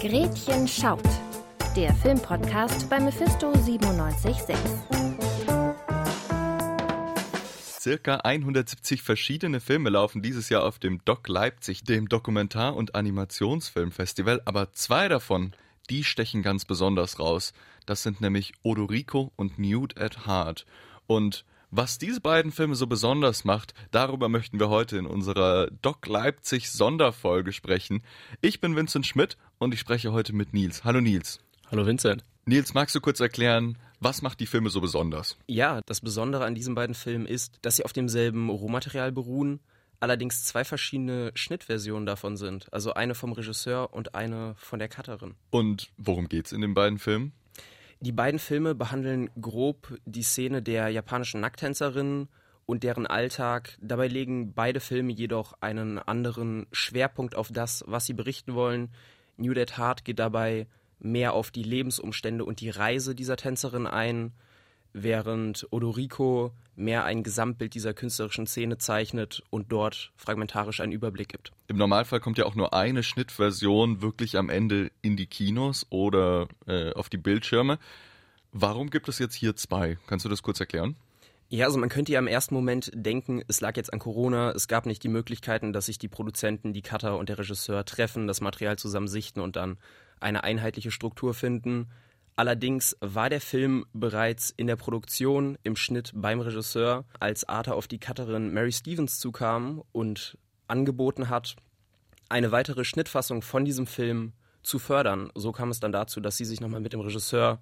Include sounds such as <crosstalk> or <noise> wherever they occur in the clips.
Gretchen schaut. Der Filmpodcast bei Mephisto 976. Circa 170 verschiedene Filme laufen dieses Jahr auf dem Doc Leipzig, dem Dokumentar- und Animationsfilmfestival, aber zwei davon, die stechen ganz besonders raus. Das sind nämlich Odorico und Nude at Heart. Und was diese beiden Filme so besonders macht, darüber möchten wir heute in unserer Doc Leipzig Sonderfolge sprechen. Ich bin Vincent Schmidt und ich spreche heute mit Nils. Hallo Nils. Hallo Vincent. Nils, magst du kurz erklären, was macht die Filme so besonders? Ja, das Besondere an diesen beiden Filmen ist, dass sie auf demselben Rohmaterial beruhen, allerdings zwei verschiedene Schnittversionen davon sind. Also eine vom Regisseur und eine von der Cutterin. Und worum geht's in den beiden Filmen? Die beiden Filme behandeln grob die Szene der japanischen Nacktänzerinnen und deren Alltag. Dabei legen beide Filme jedoch einen anderen Schwerpunkt auf das, was sie berichten wollen. New Dead Heart geht dabei mehr auf die Lebensumstände und die Reise dieser Tänzerin ein, während Odorico mehr ein Gesamtbild dieser künstlerischen Szene zeichnet und dort fragmentarisch einen Überblick gibt. Im Normalfall kommt ja auch nur eine Schnittversion wirklich am Ende in die Kinos oder äh, auf die Bildschirme. Warum gibt es jetzt hier zwei? Kannst du das kurz erklären? Ja, also man könnte ja im ersten Moment denken, es lag jetzt an Corona, es gab nicht die Möglichkeiten, dass sich die Produzenten, die Cutter und der Regisseur treffen, das Material zusammen sichten und dann eine einheitliche Struktur finden. Allerdings war der Film bereits in der Produktion, im Schnitt beim Regisseur, als Arthur auf die Cutterin Mary Stevens zukam und angeboten hat, eine weitere Schnittfassung von diesem Film zu fördern. So kam es dann dazu, dass sie sich nochmal mit dem Regisseur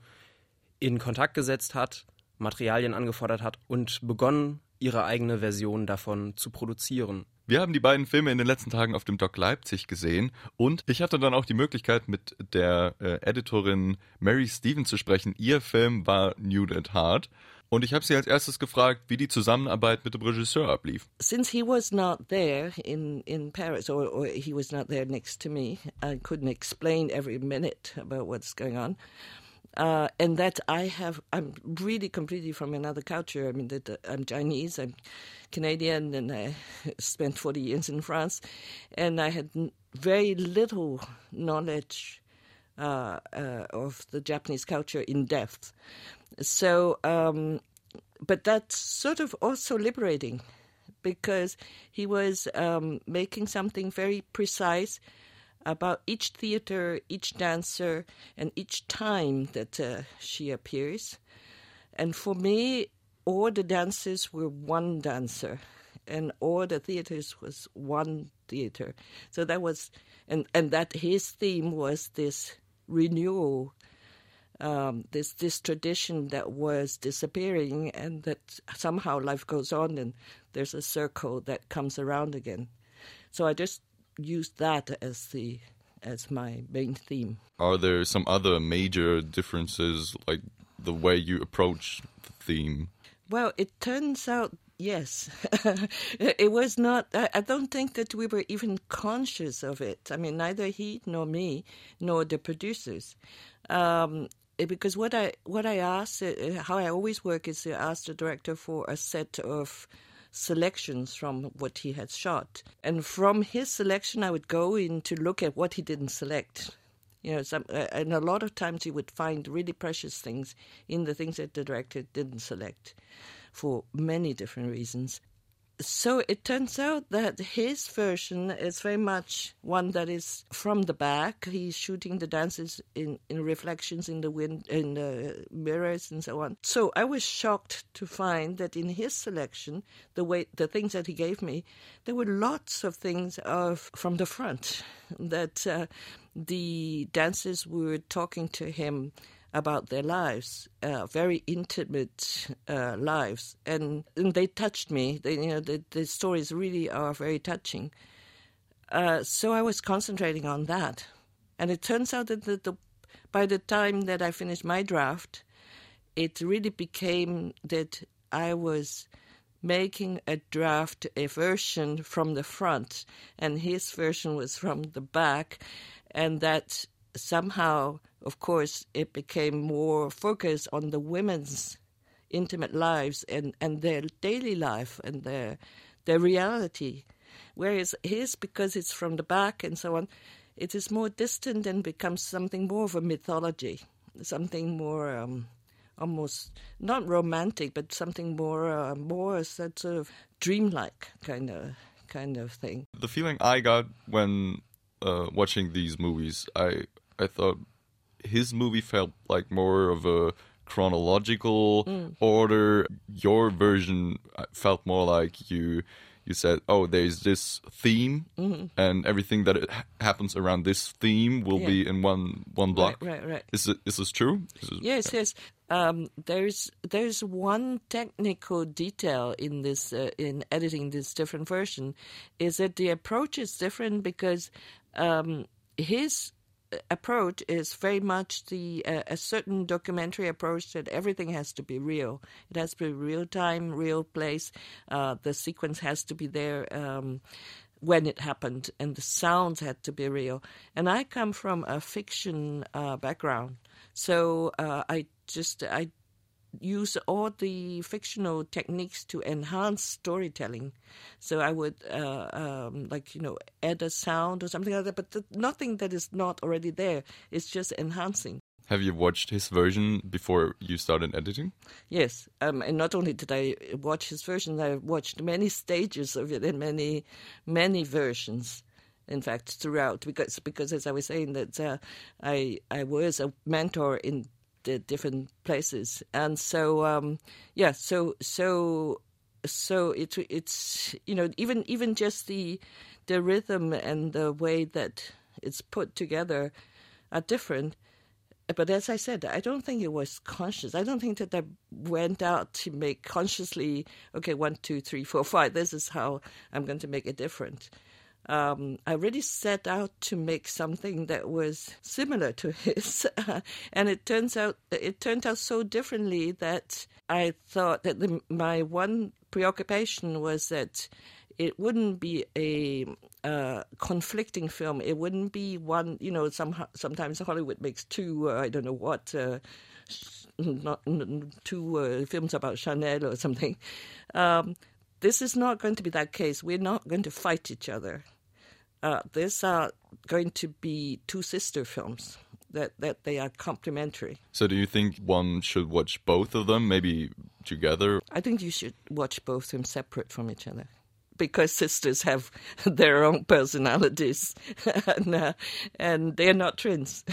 in Kontakt gesetzt hat, Materialien angefordert hat und begonnen, ihre eigene Version davon zu produzieren. Wir haben die beiden Filme in den letzten Tagen auf dem Doc Leipzig gesehen und ich hatte dann auch die Möglichkeit, mit der äh, Editorin Mary Stevens zu sprechen. Ihr Film war Nude at Heart. Und ich habe sie als erstes gefragt, wie die Zusammenarbeit mit dem Regisseur ablief. Since he was not there in, in Paris, or, or he was not there next to me, I couldn't explain every minute about what's going on. Uh, and that I have, I'm really completely from another culture. I mean, that uh, I'm Chinese, I'm Canadian, and I <laughs> spent 40 years in France, and I had very little knowledge uh, uh, of the Japanese culture in depth. So, um, but that's sort of also liberating because he was um, making something very precise about each theater, each dancer, and each time that uh, she appears. And for me, all the dancers were one dancer, and all the theaters was one theater. So that was, and and that his theme was this renewal, um, this this tradition that was disappearing, and that somehow life goes on, and there's a circle that comes around again. So I just used that as the as my main theme. Are there some other major differences, like the way you approach the theme? Well, it turns out yes. <laughs> it was not. I, I don't think that we were even conscious of it. I mean, neither he nor me nor the producers. Um, because what I what I asked, uh, how I always work is to ask the director for a set of selections from what he had shot. And from his selection, I would go in to look at what he didn't select. You know, some, uh, and a lot of times you would find really precious things in the things that the director didn't select for many different reasons so it turns out that his version is very much one that is from the back. He's shooting the dances in, in reflections in the wind, in the mirrors, and so on. So I was shocked to find that in his selection, the way the things that he gave me, there were lots of things of from the front <laughs> that uh, the dancers were talking to him about their lives, uh, very intimate uh, lives, and, and, they touched me. They, you know, the, the stories really are very touching. Uh, so I was concentrating on that, and it turns out that the, the, by the time that I finished my draft, it really became that I was making a draft, a version from the front, and his version was from the back, and that somehow of course, it became more focused on the women's intimate lives and, and their daily life and their their reality. Whereas his, because it's from the back and so on, it is more distant and becomes something more of a mythology, something more um, almost not romantic, but something more uh, more sort of dreamlike kind of kind of thing. The feeling I got when uh, watching these movies, I I thought his movie felt like more of a chronological mm. order. Your version uh, felt more like you you said, "Oh, there's this theme, mm-hmm. and everything that it ha- happens around this theme will yeah. be in one one block." Right, right, right. Is it is this true? Is it, yes, yeah. yes. Um, there's there's one technical detail in this uh, in editing this different version, is that the approach is different because um, his approach is very much the uh, a certain documentary approach that everything has to be real. It has to be real time, real place. Uh, the sequence has to be there. Um, when it happened, and the sounds had to be real. And I come from a fiction uh, background, so uh, I just I use all the fictional techniques to enhance storytelling. So I would, uh, um, like, you know, add a sound or something like that, but the, nothing that is not already there. It's just enhancing. Have you watched his version before you started editing? Yes, um, and not only did I watch his version, I watched many stages of it and many, many versions in fact, throughout. Because, because as I was saying, that uh, I I was a mentor in the different places, and so um, yeah, so so so it's it's you know even even just the the rhythm and the way that it's put together are different. But as I said, I don't think it was conscious. I don't think that I went out to make consciously, okay, one, two, three, four, five. This is how I'm going to make it different um, I really set out to make something that was similar to <laughs> his, and it turns out it turned out so differently that I thought that the, my one preoccupation was that it wouldn't be a uh, conflicting film. It wouldn't be one. You know, some sometimes Hollywood makes two. Uh, I don't know what. Uh, not two uh, films about Chanel or something. Um, this is not going to be that case. We're not going to fight each other uh, these are going to be two sister films that, that they are complementary. So, do you think one should watch both of them, maybe together? I think you should watch both of them separate from each other. Because sisters have <laughs> their own personalities, <laughs> and, uh, and they're not twins.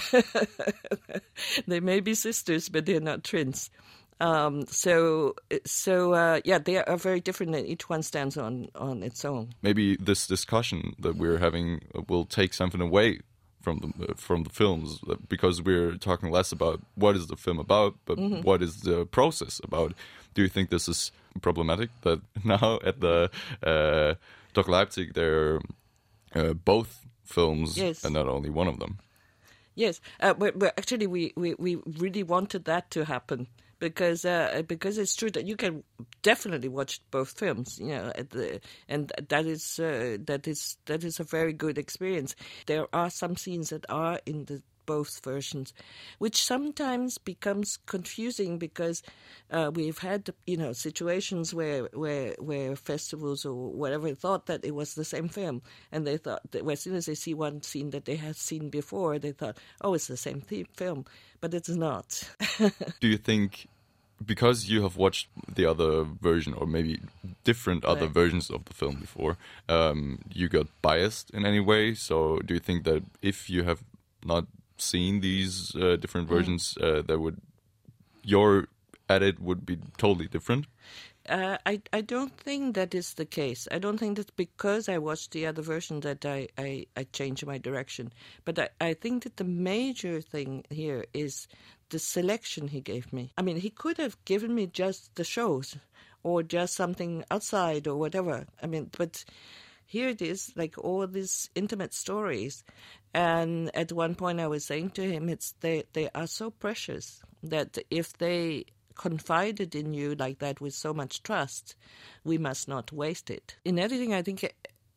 <laughs> they may be sisters, but they're not twins. Um, so, so uh, yeah, they are very different, and each one stands on on its own. Maybe this discussion that we're having will take something away from the from the films because we're talking less about what is the film about, but mm -hmm. what is the process about. Do you think this is problematic that <laughs> now at the uh, DOK Leipzig they're uh, both films yes. and not only one of them? Yes, uh, but, but actually we, we, we really wanted that to happen because uh, because it's true that you can definitely watch both films, you know, the, and that is uh, that is that is a very good experience. There are some scenes that are in the both versions, which sometimes becomes confusing because uh, we've had you know situations where where where festivals or whatever thought that it was the same film, and they thought that as soon as they see one scene that they had seen before, they thought, oh, it's the same film, but it's not. <laughs> Do you think? Because you have watched the other version, or maybe different other right. versions of the film before, um, you got biased in any way. So, do you think that if you have not seen these uh, different mm. versions, uh, that would your edit would be totally different? Uh, I I don't think that is the case. I don't think that because I watched the other version that I, I, I changed my direction. But I, I think that the major thing here is the selection he gave me. I mean, he could have given me just the shows or just something outside or whatever. I mean, but here it is, like all these intimate stories. And at one point, I was saying to him, "It's they they are so precious that if they confided in you like that with so much trust, we must not waste it." In editing, I think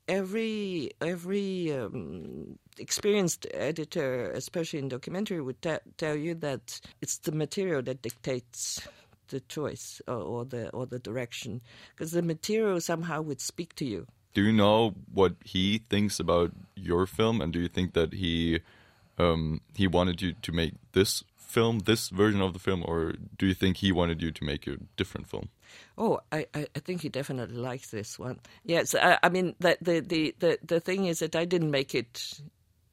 every every um, experienced editor, especially in documentary, would tell you that it's the material that dictates the choice or, or the or the direction, because the material somehow would speak to you. Do you know what he thinks about your film, and do you think that he um, he wanted you to make this film, this version of the film, or do you think he wanted you to make a different film? Oh, I, I, think he definitely likes this one. Yes, I, I mean the, the the the the thing is that I didn't make it,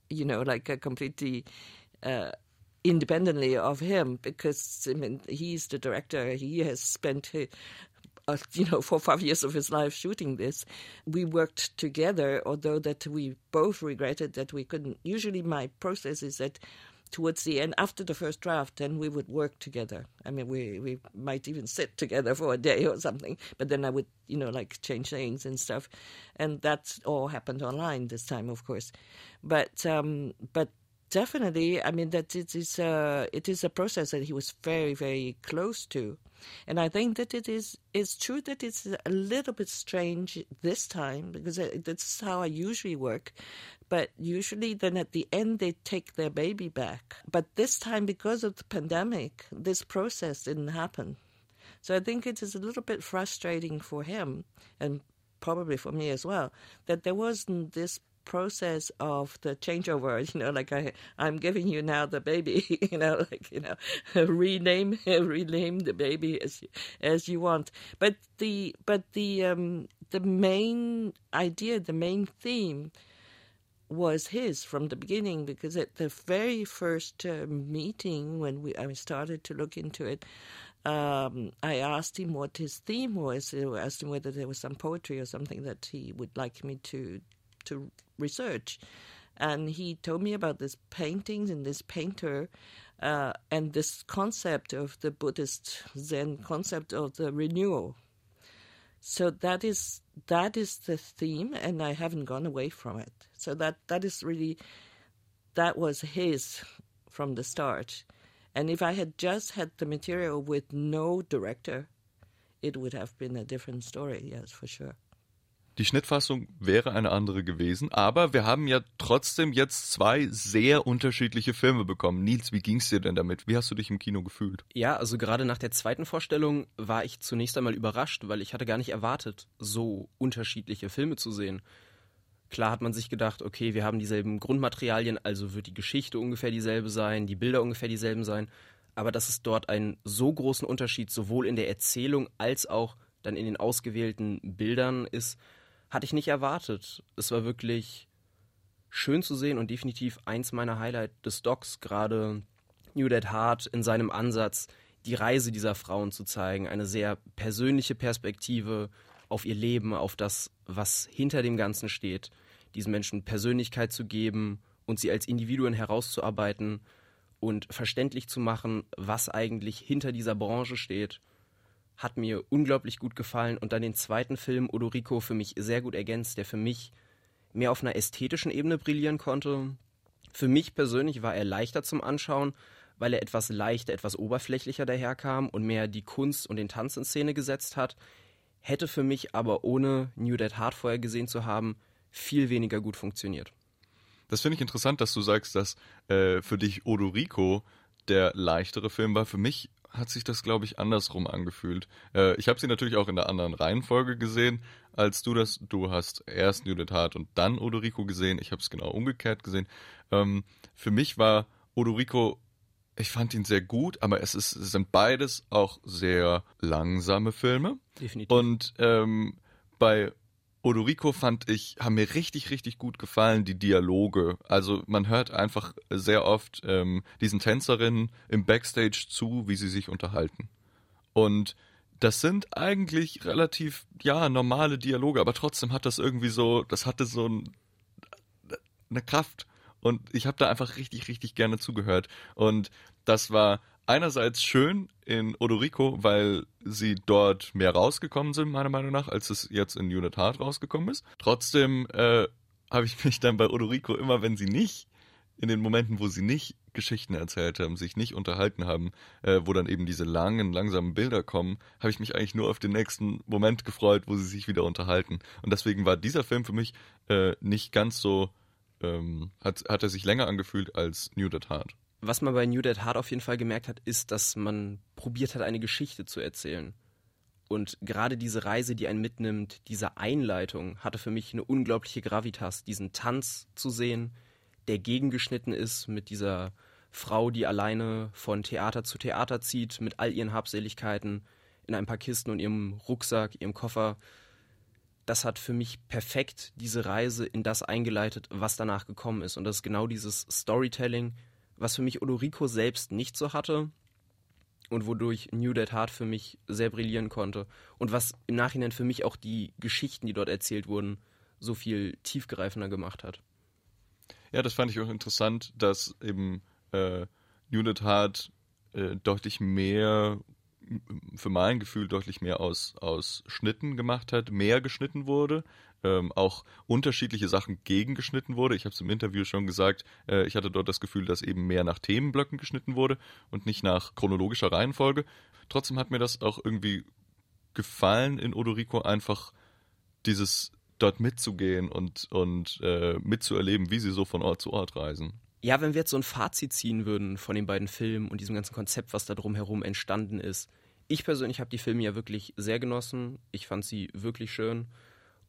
you know, like a completely. Uh, independently of him because I mean he's the director. He has spent uh, you know four five years of his life shooting this. We worked together, although that we both regretted that we couldn't. Usually, my process is that towards the end, after the first draft, then we would work together. I mean, we we might even sit together for a day or something. But then I would, you know, like change things and stuff, and that all happened online this time, of course. But um, but definitely, I mean that it is a it is a process that he was very very close to, and I think that it is it's true that it's a little bit strange this time because that's how I usually work, but usually then at the end they take their baby back. But this time because of the pandemic, this process didn't happen, so I think it is a little bit frustrating for him and probably for me as well that there wasn't this process of the changeover. <laughs> You know, like I, I'm giving you now the baby. <laughs> You know, like you know, <laughs> rename rename the baby as as you want. But the but the um, the main idea, the main theme was his from the beginning because at the very first uh, meeting when we I started to look into it, um, I asked him what his theme was. I asked him whether there was some poetry or something that he would like me to to research. And he told me about this paintings and this painter uh, and this concept of the Buddhist Zen concept of the renewal. So that is that is the theme, and I haven't gone away from it. So that that is really that was his from the start. And if I had just had the material with no director, it would have been a different story. Yes, for sure. Die Schnittfassung wäre eine andere gewesen, aber wir haben ja trotzdem jetzt zwei sehr unterschiedliche Filme bekommen. Nils, wie ging's dir denn damit? Wie hast du dich im Kino gefühlt? Ja, also gerade nach der zweiten Vorstellung war ich zunächst einmal überrascht, weil ich hatte gar nicht erwartet, so unterschiedliche Filme zu sehen. Klar hat man sich gedacht, okay, wir haben dieselben Grundmaterialien, also wird die Geschichte ungefähr dieselbe sein, die Bilder ungefähr dieselben sein, aber dass es dort einen so großen Unterschied sowohl in der Erzählung als auch dann in den ausgewählten Bildern ist, hatte ich nicht erwartet. Es war wirklich schön zu sehen und definitiv eins meiner Highlights des Docs, gerade New Dead Heart in seinem Ansatz, die Reise dieser Frauen zu zeigen, eine sehr persönliche Perspektive auf ihr Leben, auf das, was hinter dem Ganzen steht, diesen Menschen Persönlichkeit zu geben und sie als Individuen herauszuarbeiten und verständlich zu machen, was eigentlich hinter dieser Branche steht hat mir unglaublich gut gefallen und dann den zweiten Film Odorico für mich sehr gut ergänzt, der für mich mehr auf einer ästhetischen Ebene brillieren konnte. Für mich persönlich war er leichter zum Anschauen, weil er etwas leichter, etwas oberflächlicher daherkam und mehr die Kunst und den Tanz in Szene gesetzt hat, hätte für mich aber ohne New Dead Heart vorher gesehen zu haben, viel weniger gut funktioniert. Das finde ich interessant, dass du sagst, dass äh, für dich Odorico der leichtere Film war. Für mich hat sich das, glaube ich, andersrum angefühlt. Äh, ich habe sie natürlich auch in der anderen Reihenfolge gesehen, als du das. Du hast erst Judith Hart und dann Odorico gesehen. Ich habe es genau umgekehrt gesehen. Ähm, für mich war Odorico, ich fand ihn sehr gut, aber es, ist, es sind beides auch sehr langsame Filme. Definitiv. Und ähm, bei Odorico fand ich, haben mir richtig, richtig gut gefallen, die Dialoge. Also man hört einfach sehr oft ähm, diesen Tänzerinnen im Backstage zu, wie sie sich unterhalten. Und das sind eigentlich relativ, ja, normale Dialoge, aber trotzdem hat das irgendwie so, das hatte so ein, eine Kraft. Und ich habe da einfach richtig, richtig gerne zugehört. Und das war einerseits schön in Odorico, weil sie dort mehr rausgekommen sind, meiner Meinung nach, als es jetzt in Unit Heart rausgekommen ist. Trotzdem äh, habe ich <laughs> mich dann bei Odorico immer, wenn sie nicht, in den Momenten, wo sie nicht Geschichten erzählt haben, sich nicht unterhalten haben, äh, wo dann eben diese langen, langsamen Bilder kommen, habe ich mich eigentlich nur auf den nächsten Moment gefreut, wo sie sich wieder unterhalten. Und deswegen war dieser Film für mich äh, nicht ganz so, ähm, hat, hat er sich länger angefühlt als New Dead Heart was man bei New Dead Heart auf jeden Fall gemerkt hat, ist, dass man probiert hat, eine Geschichte zu erzählen. Und gerade diese Reise, die einen mitnimmt, diese Einleitung, hatte für mich eine unglaubliche Gravitas, diesen Tanz zu sehen, der gegengeschnitten ist mit dieser Frau, die alleine von Theater zu Theater zieht, mit all ihren Habseligkeiten, in ein paar Kisten und ihrem Rucksack, ihrem Koffer. Das hat für mich perfekt diese Reise in das eingeleitet, was danach gekommen ist. Und das ist genau dieses Storytelling, was für mich Odorico selbst nicht so hatte, und wodurch New Dead Heart für mich sehr brillieren konnte und was im Nachhinein für mich auch die Geschichten, die dort erzählt wurden, so viel tiefgreifender gemacht hat. Ja, das fand ich auch interessant, dass eben äh, New Dead Heart äh, deutlich mehr für mein Gefühl deutlich mehr aus, aus Schnitten gemacht hat, mehr geschnitten wurde ähm, auch unterschiedliche Sachen gegengeschnitten wurde. Ich habe es im Interview schon gesagt, äh, ich hatte dort das Gefühl, dass eben mehr nach Themenblöcken geschnitten wurde und nicht nach chronologischer Reihenfolge. Trotzdem hat mir das auch irgendwie gefallen in Odorico einfach dieses dort mitzugehen und, und äh, mitzuerleben, wie sie so von Ort zu Ort reisen. Ja, wenn wir jetzt so ein Fazit ziehen würden von den beiden Filmen und diesem ganzen Konzept, was da drumherum entstanden ist. Ich persönlich habe die Filme ja wirklich sehr genossen. Ich fand sie wirklich schön.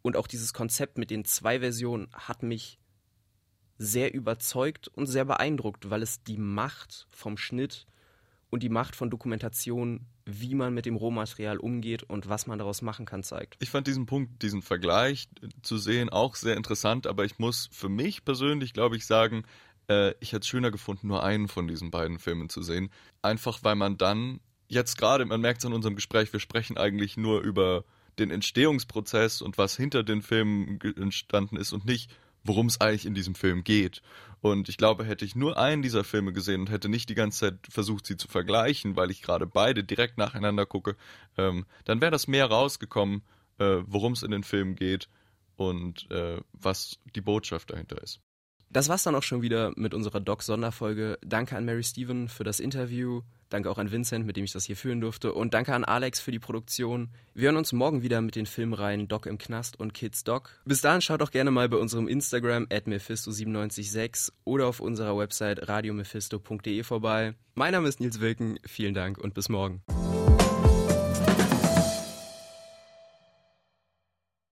Und auch dieses Konzept mit den zwei Versionen hat mich sehr überzeugt und sehr beeindruckt, weil es die Macht vom Schnitt und die Macht von Dokumentation, wie man mit dem Rohmaterial umgeht und was man daraus machen kann, zeigt. Ich fand diesen Punkt, diesen Vergleich zu sehen, auch sehr interessant, aber ich muss für mich persönlich, glaube ich, sagen, äh, ich hätte es schöner gefunden, nur einen von diesen beiden Filmen zu sehen. Einfach weil man dann, jetzt gerade, man merkt es an unserem Gespräch, wir sprechen eigentlich nur über den Entstehungsprozess und was hinter den Filmen entstanden ist und nicht, worum es eigentlich in diesem Film geht. Und ich glaube, hätte ich nur einen dieser Filme gesehen und hätte nicht die ganze Zeit versucht, sie zu vergleichen, weil ich gerade beide direkt nacheinander gucke, ähm, dann wäre das mehr rausgekommen, äh, worum es in den Filmen geht und äh, was die Botschaft dahinter ist. Das war's dann auch schon wieder mit unserer Doc-Sonderfolge. Danke an Mary Steven für das Interview. Danke auch an Vincent, mit dem ich das hier führen durfte. Und danke an Alex für die Produktion. Wir hören uns morgen wieder mit den Filmreihen Doc im Knast und Kids Doc. Bis dahin schaut doch gerne mal bei unserem Instagram at Mephisto976 oder auf unserer Website radiomephisto.de vorbei. Mein Name ist Nils Wilken. Vielen Dank und bis morgen.